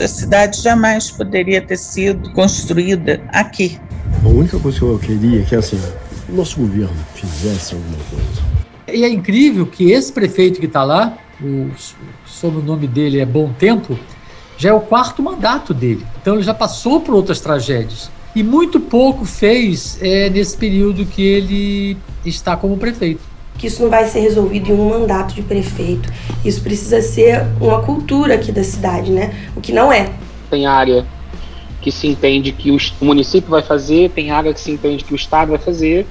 A cidade jamais poderia ter sido construída aqui. A única coisa que eu queria é que assim, o nosso governo fizesse alguma coisa. E é incrível que esse prefeito que está lá, o sobrenome dele é Bom Tempo, já é o quarto mandato dele. Então ele já passou por outras tragédias. E muito pouco fez é, nesse período que ele está como prefeito. Que isso não vai ser resolvido em um mandato de prefeito. Isso precisa ser uma cultura aqui da cidade, né? O que não é. Tem área que se entende que o município vai fazer, tem área que se entende que o Estado vai fazer,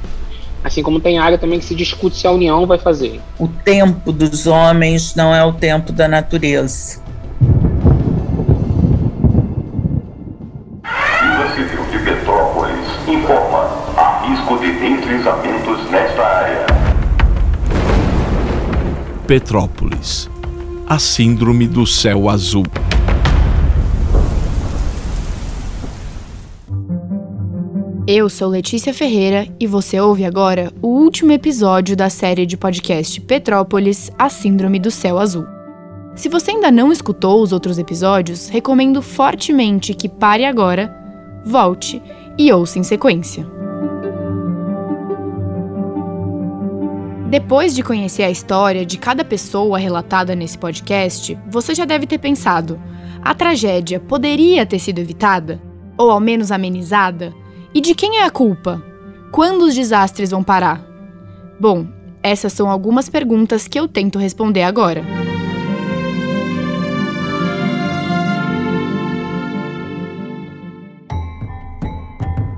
assim como tem área também que se discute se a União vai fazer. O tempo dos homens não é o tempo da natureza. Petrópolis. A síndrome do céu azul. Eu sou Letícia Ferreira e você ouve agora o último episódio da série de podcast Petrópolis A Síndrome do Céu Azul. Se você ainda não escutou os outros episódios, recomendo fortemente que pare agora, volte e ouça em sequência. Depois de conhecer a história de cada pessoa relatada nesse podcast, você já deve ter pensado: a tragédia poderia ter sido evitada? Ou ao menos amenizada? E de quem é a culpa? Quando os desastres vão parar? Bom, essas são algumas perguntas que eu tento responder agora.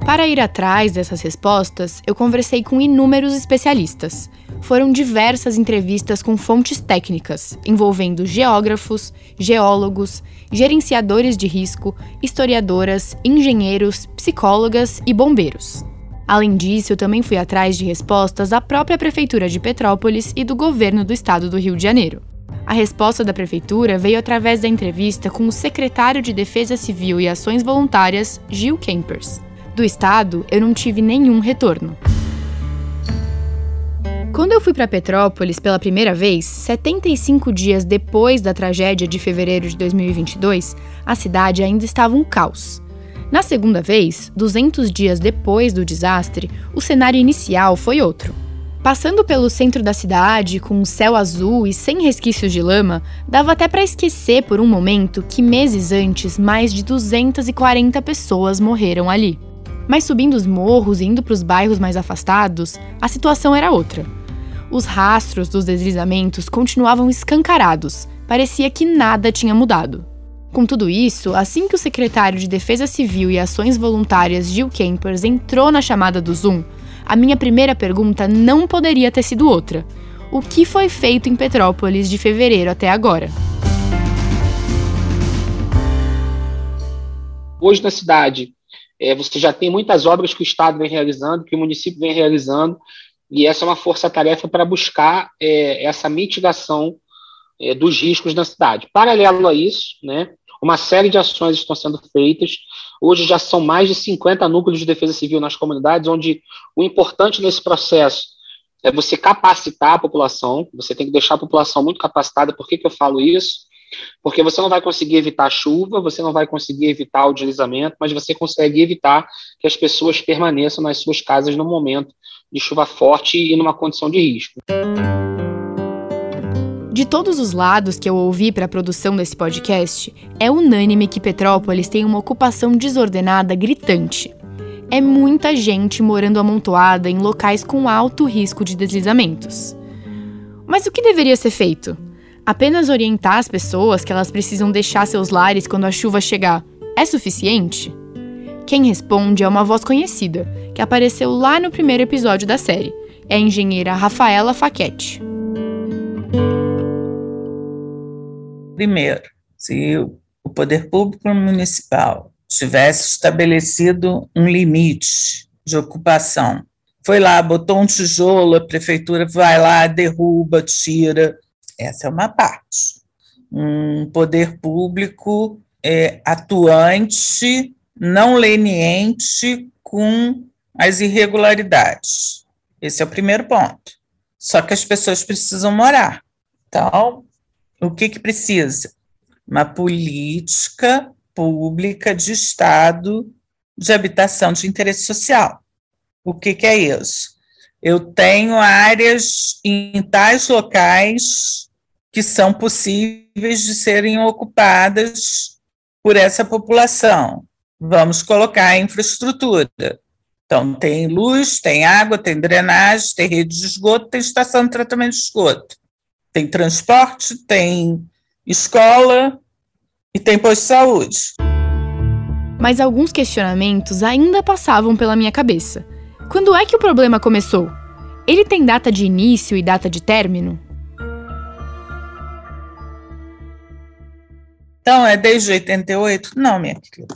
Para ir atrás dessas respostas, eu conversei com inúmeros especialistas. Foram diversas entrevistas com fontes técnicas, envolvendo geógrafos, geólogos, gerenciadores de risco, historiadoras, engenheiros, psicólogas e bombeiros. Além disso, eu também fui atrás de respostas da própria Prefeitura de Petrópolis e do governo do estado do Rio de Janeiro. A resposta da Prefeitura veio através da entrevista com o secretário de Defesa Civil e Ações Voluntárias, Gil Kempers. Do estado, eu não tive nenhum retorno. Quando eu fui para Petrópolis pela primeira vez, 75 dias depois da tragédia de fevereiro de 2022, a cidade ainda estava um caos. Na segunda vez, 200 dias depois do desastre, o cenário inicial foi outro. Passando pelo centro da cidade, com um céu azul e sem resquícios de lama, dava até para esquecer por um momento que meses antes mais de 240 pessoas morreram ali. Mas subindo os morros e indo para os bairros mais afastados, a situação era outra os rastros dos deslizamentos continuavam escancarados, parecia que nada tinha mudado. Com tudo isso, assim que o secretário de Defesa Civil e Ações Voluntárias Gil Kempers entrou na chamada do Zoom, a minha primeira pergunta não poderia ter sido outra: o que foi feito em Petrópolis de fevereiro até agora? Hoje na cidade, é, você já tem muitas obras que o Estado vem realizando, que o município vem realizando, e essa é uma força-tarefa para buscar é, essa mitigação é, dos riscos na cidade. Paralelo a isso, né, uma série de ações estão sendo feitas. Hoje já são mais de 50 núcleos de defesa civil nas comunidades, onde o importante nesse processo é você capacitar a população, você tem que deixar a população muito capacitada. Por que, que eu falo isso? Porque você não vai conseguir evitar a chuva, você não vai conseguir evitar o deslizamento, mas você consegue evitar que as pessoas permaneçam nas suas casas no momento de chuva forte e numa condição de risco. De todos os lados que eu ouvi para a produção desse podcast, é unânime que Petrópolis tem uma ocupação desordenada gritante. É muita gente morando amontoada em locais com alto risco de deslizamentos. Mas o que deveria ser feito? Apenas orientar as pessoas que elas precisam deixar seus lares quando a chuva chegar é suficiente? Quem responde é uma voz conhecida, que apareceu lá no primeiro episódio da série. É a engenheira Rafaela Faquete. Primeiro, se o poder público municipal tivesse estabelecido um limite de ocupação, foi lá, botou um tijolo, a prefeitura vai lá, derruba, tira. Essa é uma parte. Um poder público é, atuante não leniente com as irregularidades. Esse é o primeiro ponto. Só que as pessoas precisam morar. Então, o que, que precisa? uma política pública de Estado de habitação de interesse social. O que, que é isso? Eu tenho áreas em tais locais que são possíveis de serem ocupadas por essa população. Vamos colocar infraestrutura. Então, tem luz, tem água, tem drenagem, tem rede de esgoto, tem estação de tratamento de esgoto. Tem transporte, tem escola e tem posto de saúde. Mas alguns questionamentos ainda passavam pela minha cabeça. Quando é que o problema começou? Ele tem data de início e data de término? Então, é desde 88? Não, minha querida.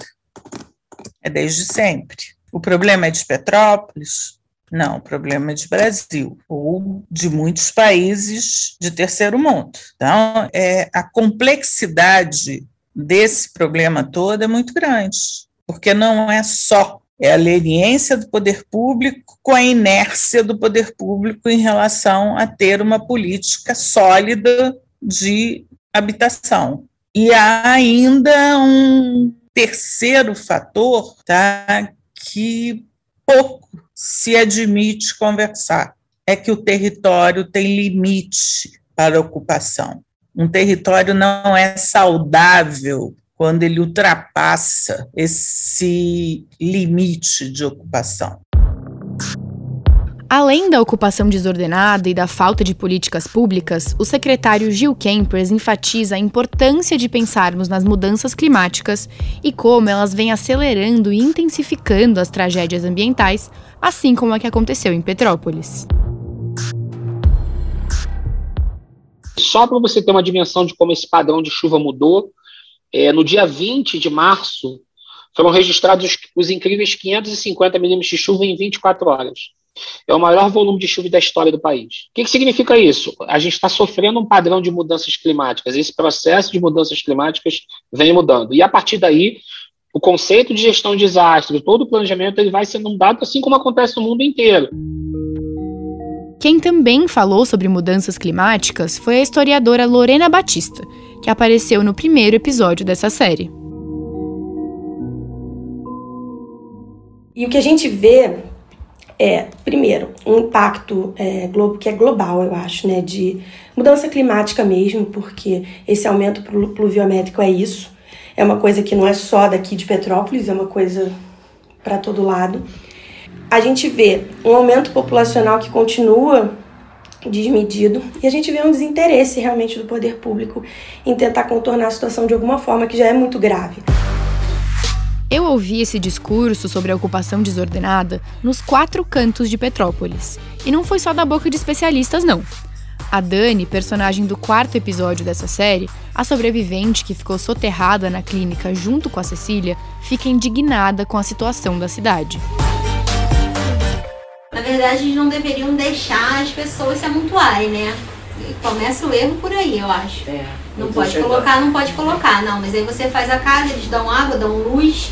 É desde sempre. O problema é de Petrópolis? Não, o problema é de Brasil ou de muitos países de terceiro mundo. Então, é, a complexidade desse problema todo é muito grande, porque não é só é a leniência do poder público com a inércia do poder público em relação a ter uma política sólida de habitação. E há ainda um terceiro fator tá, que pouco se admite conversar, é que o território tem limite para ocupação. Um território não é saudável quando ele ultrapassa esse limite de ocupação. Além da ocupação desordenada e da falta de políticas públicas, o secretário Gil Kempers enfatiza a importância de pensarmos nas mudanças climáticas e como elas vêm acelerando e intensificando as tragédias ambientais, assim como a que aconteceu em Petrópolis. Só para você ter uma dimensão de como esse padrão de chuva mudou, é, no dia 20 de março foram registrados os, os incríveis 550 milímetros de chuva em 24 horas. É o maior volume de chuva da história do país. O que, que significa isso? A gente está sofrendo um padrão de mudanças climáticas. Esse processo de mudanças climáticas vem mudando. E a partir daí, o conceito de gestão de desastres, todo o planejamento, ele vai sendo mudado, assim como acontece no mundo inteiro. Quem também falou sobre mudanças climáticas foi a historiadora Lorena Batista, que apareceu no primeiro episódio dessa série. E o que a gente vê é, primeiro, um impacto é, que é global, eu acho, né, de mudança climática mesmo, porque esse aumento pluviométrico é isso. É uma coisa que não é só daqui de Petrópolis, é uma coisa para todo lado. A gente vê um aumento populacional que continua desmedido e a gente vê um desinteresse realmente do poder público em tentar contornar a situação de alguma forma que já é muito grave. Eu ouvi esse discurso sobre a ocupação desordenada nos quatro cantos de Petrópolis. E não foi só da boca de especialistas, não. A Dani, personagem do quarto episódio dessa série, a sobrevivente que ficou soterrada na clínica junto com a Cecília, fica indignada com a situação da cidade. Na verdade, eles não deveriam deixar as pessoas se amontoarem, né? Começa o erro por aí, eu acho. É, não pode colocar, não pode colocar. Não, mas aí você faz a casa, eles dão água, dão luz,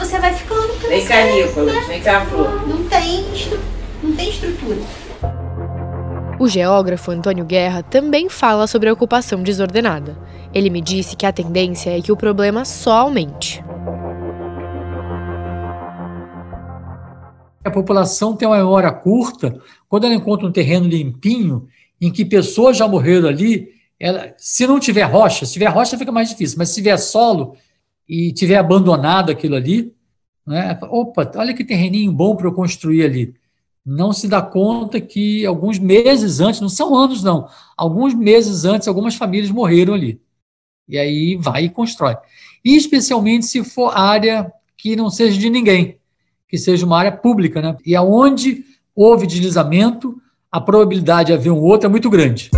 você vai ficando. Vem cá, Nicolas, né? vem cá, Flor. Não tem, não tem estrutura. O geógrafo Antônio Guerra também fala sobre a ocupação desordenada. Ele me disse que a tendência é que o problema só aumente. A população tem uma memória curta. Quando ela encontra um terreno limpinho, em que pessoas já morreram ali, ela, se não tiver rocha, se tiver rocha fica mais difícil, mas se tiver solo e tiver abandonado aquilo ali, né, opa, olha que terreninho bom para eu construir ali. Não se dá conta que alguns meses antes, não são anos não, alguns meses antes, algumas famílias morreram ali. E aí vai e constrói. E especialmente se for área que não seja de ninguém, que seja uma área pública, né? E aonde houve deslizamento, a probabilidade de haver um outro é muito grande.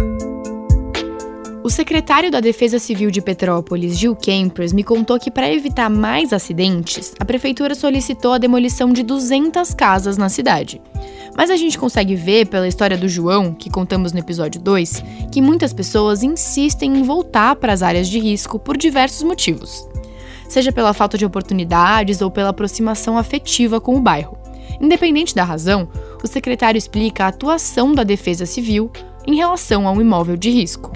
O secretário da Defesa Civil de Petrópolis, Gil Kempers, me contou que para evitar mais acidentes, a prefeitura solicitou a demolição de 200 casas na cidade. Mas a gente consegue ver pela história do João, que contamos no episódio 2, que muitas pessoas insistem em voltar para as áreas de risco por diversos motivos. Seja pela falta de oportunidades ou pela aproximação afetiva com o bairro. Independente da razão, o secretário explica a atuação da Defesa Civil, em relação a um imóvel de risco.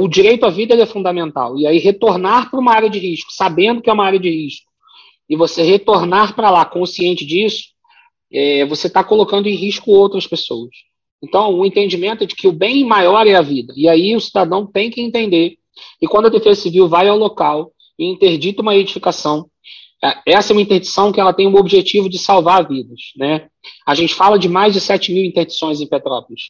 O direito à vida é fundamental. E aí retornar para uma área de risco, sabendo que é uma área de risco, e você retornar para lá consciente disso, é, você está colocando em risco outras pessoas. Então, o entendimento é de que o bem maior é a vida. E aí o cidadão tem que entender. E quando a Defesa Civil vai ao local e interdita uma edificação, é, essa é uma interdição que ela tem o objetivo de salvar vidas. Né? A gente fala de mais de 7 mil interdições em Petrópolis.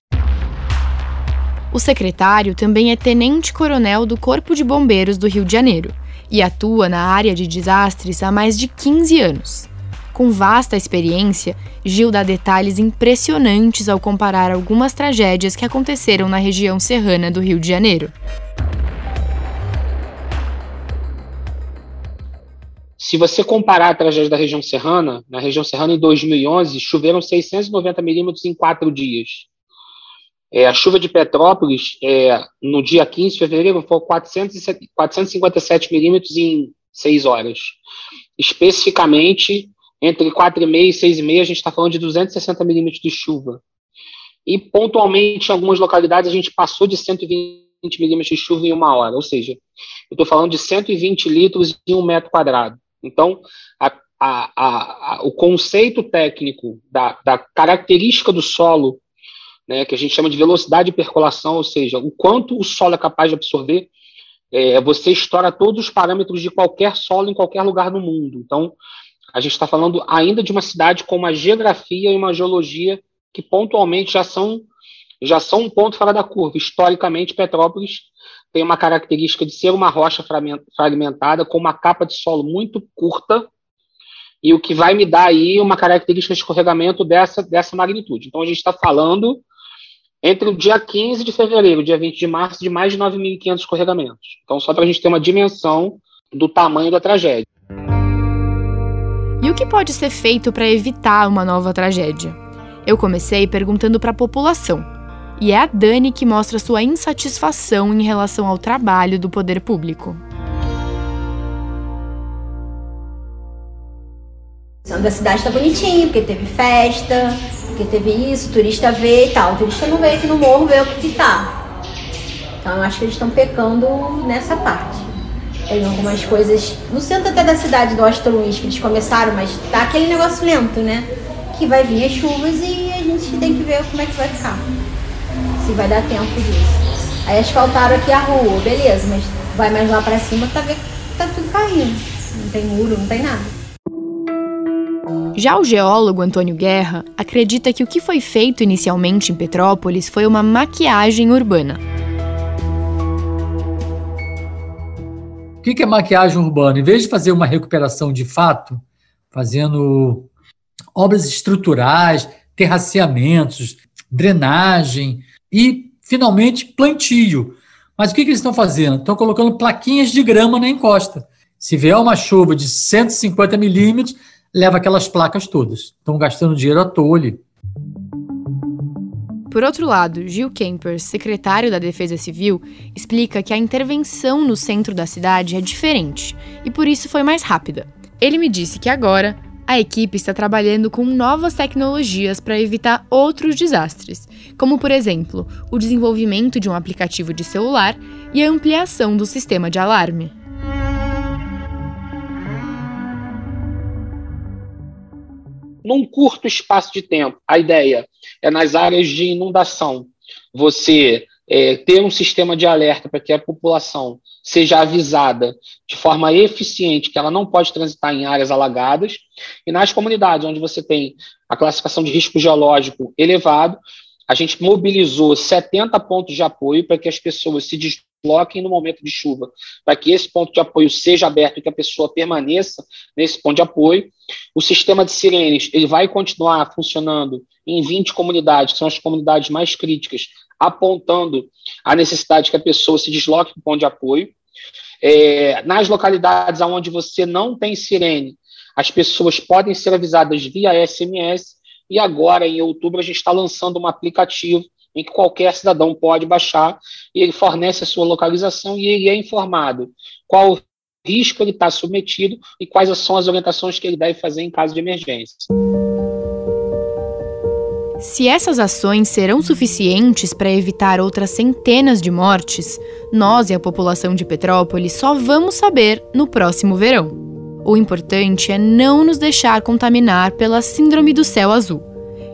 O secretário também é tenente-coronel do Corpo de Bombeiros do Rio de Janeiro e atua na área de desastres há mais de 15 anos. Com vasta experiência, Gil dá detalhes impressionantes ao comparar algumas tragédias que aconteceram na região serrana do Rio de Janeiro. Se você comparar a tragédia da região serrana, na região serrana em 2011, choveram 690 milímetros em quatro dias. É, a chuva de Petrópolis, é, no dia 15 de fevereiro, foi 457 milímetros em seis horas. Especificamente, entre 4,5 e 6,5, a gente está falando de 260 milímetros de chuva. E, pontualmente, em algumas localidades, a gente passou de 120 milímetros de chuva em uma hora. Ou seja, eu estou falando de 120 litros em um metro quadrado. Então, a, a, a, o conceito técnico da, da característica do solo, né, que a gente chama de velocidade de percolação, ou seja, o quanto o solo é capaz de absorver, é, você estoura todos os parâmetros de qualquer solo em qualquer lugar do mundo. Então, a gente está falando ainda de uma cidade com uma geografia e uma geologia que pontualmente já são já são um ponto fora da curva. Historicamente, Petrópolis tem uma característica de ser uma rocha fragmentada com uma capa de solo muito curta e o que vai me dar aí uma característica de escorregamento dessa, dessa magnitude. Então, a gente está falando entre o dia 15 de fevereiro e o dia 20 de março de mais de 9.500 escorregamentos. Então, só para a gente ter uma dimensão do tamanho da tragédia. E o que pode ser feito para evitar uma nova tragédia? Eu comecei perguntando para a população. E é a Dani que mostra sua insatisfação em relação ao trabalho do poder público. A cidade está bonitinha, porque teve festa, porque teve isso, turista vê e tal. O turista não veio aqui no morro ver o que, que tá. Então eu acho que eles estão pecando nessa parte. Tem algumas coisas no centro até da cidade do Astor Luiz que eles começaram, mas tá aquele negócio lento, né? Que vai vir as chuvas e a gente tem que ver como é que vai ficar. Se vai dar tempo disso. Aí asfaltaram aqui a rua, beleza, mas vai mais lá para cima, tá tá tudo caindo. Não tem muro, não tem nada. Já o geólogo Antônio Guerra acredita que o que foi feito inicialmente em Petrópolis foi uma maquiagem urbana. O que é maquiagem urbana? Em vez de fazer uma recuperação de fato, fazendo obras estruturais, terraceamentos, drenagem e, finalmente, plantio. Mas o que, eles estão fazendo? Estão colocando plaquinhas de grama na encosta. Se vier uma chuva de 150 milímetros, leva aquelas placas todas. Estão gastando dinheiro à toa ali. Por outro lado, Gil Kemper, secretário da Defesa Civil, explica que a intervenção no centro da cidade é diferente e por isso foi mais rápida. Ele me disse que agora a equipe está trabalhando com novas tecnologias para evitar outros desastres, como, por exemplo, o desenvolvimento de um aplicativo de celular e a ampliação do sistema de alarme. Num curto espaço de tempo. A ideia é nas áreas de inundação, você é, ter um sistema de alerta para que a população seja avisada de forma eficiente que ela não pode transitar em áreas alagadas, e nas comunidades onde você tem a classificação de risco geológico elevado, a gente mobilizou 70 pontos de apoio para que as pessoas se desloquem no momento de chuva, para que esse ponto de apoio seja aberto e que a pessoa permaneça nesse ponto de apoio. O sistema de sirenes ele vai continuar funcionando em 20 comunidades, que são as comunidades mais críticas, apontando a necessidade que a pessoa se desloque para o ponto de apoio. É, nas localidades onde você não tem sirene, as pessoas podem ser avisadas via SMS e agora, em outubro, a gente está lançando um aplicativo em que qualquer cidadão pode baixar e ele fornece a sua localização e ele é informado qual risco ele está submetido e quais são as orientações que ele deve fazer em caso de emergência. Se essas ações serão suficientes para evitar outras centenas de mortes, nós e a população de Petrópolis só vamos saber no próximo verão. O importante é não nos deixar contaminar pela Síndrome do Céu Azul,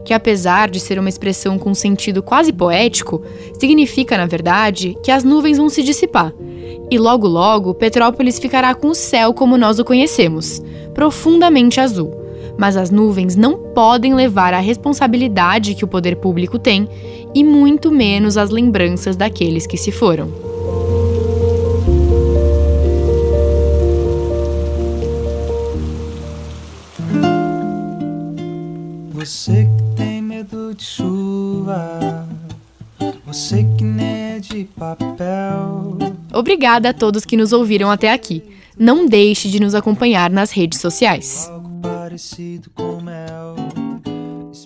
que, apesar de ser uma expressão com sentido quase poético, significa, na verdade, que as nuvens vão se dissipar. E logo logo, Petrópolis ficará com o céu como nós o conhecemos, profundamente azul mas as nuvens não podem levar a responsabilidade que o poder público tem e muito menos as lembranças daqueles que se foram. Você que tem medo de chuva, você que nem é de papel. Obrigada a todos que nos ouviram até aqui. Não deixe de nos acompanhar nas redes sociais.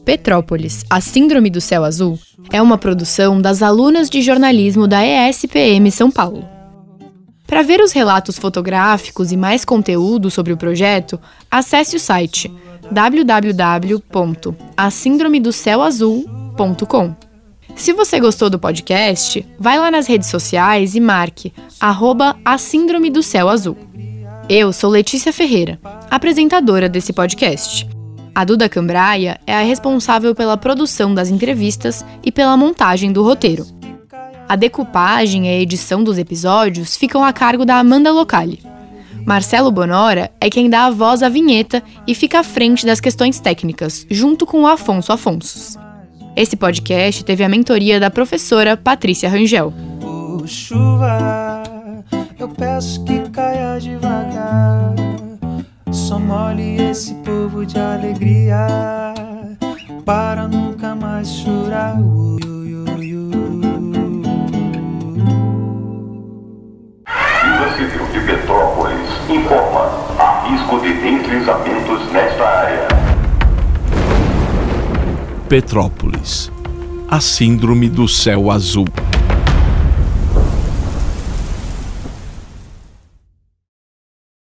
Petrópolis, a Síndrome do Céu Azul, é uma produção das alunas de jornalismo da ESPM São Paulo. Para ver os relatos fotográficos e mais conteúdo sobre o projeto, acesse o site www.asindromedocéuazul.com. Se você gostou do podcast, vai lá nas redes sociais e marque arroba a Síndrome do Céu Azul. Eu sou Letícia Ferreira, apresentadora desse podcast. A Duda Cambraia é a responsável pela produção das entrevistas e pela montagem do roteiro. A decupagem e a edição dos episódios ficam a cargo da Amanda Locali. Marcelo Bonora é quem dá a voz à vinheta e fica à frente das questões técnicas, junto com o Afonso Afonsos. Esse podcast teve a mentoria da professora Patrícia Rangel. Chuva, eu peço que caia devagar. Só esse povo de alegria para nunca mais chorar. Informa: há risco de deslizamentos nesta área. Petrópolis, a Síndrome do Céu Azul.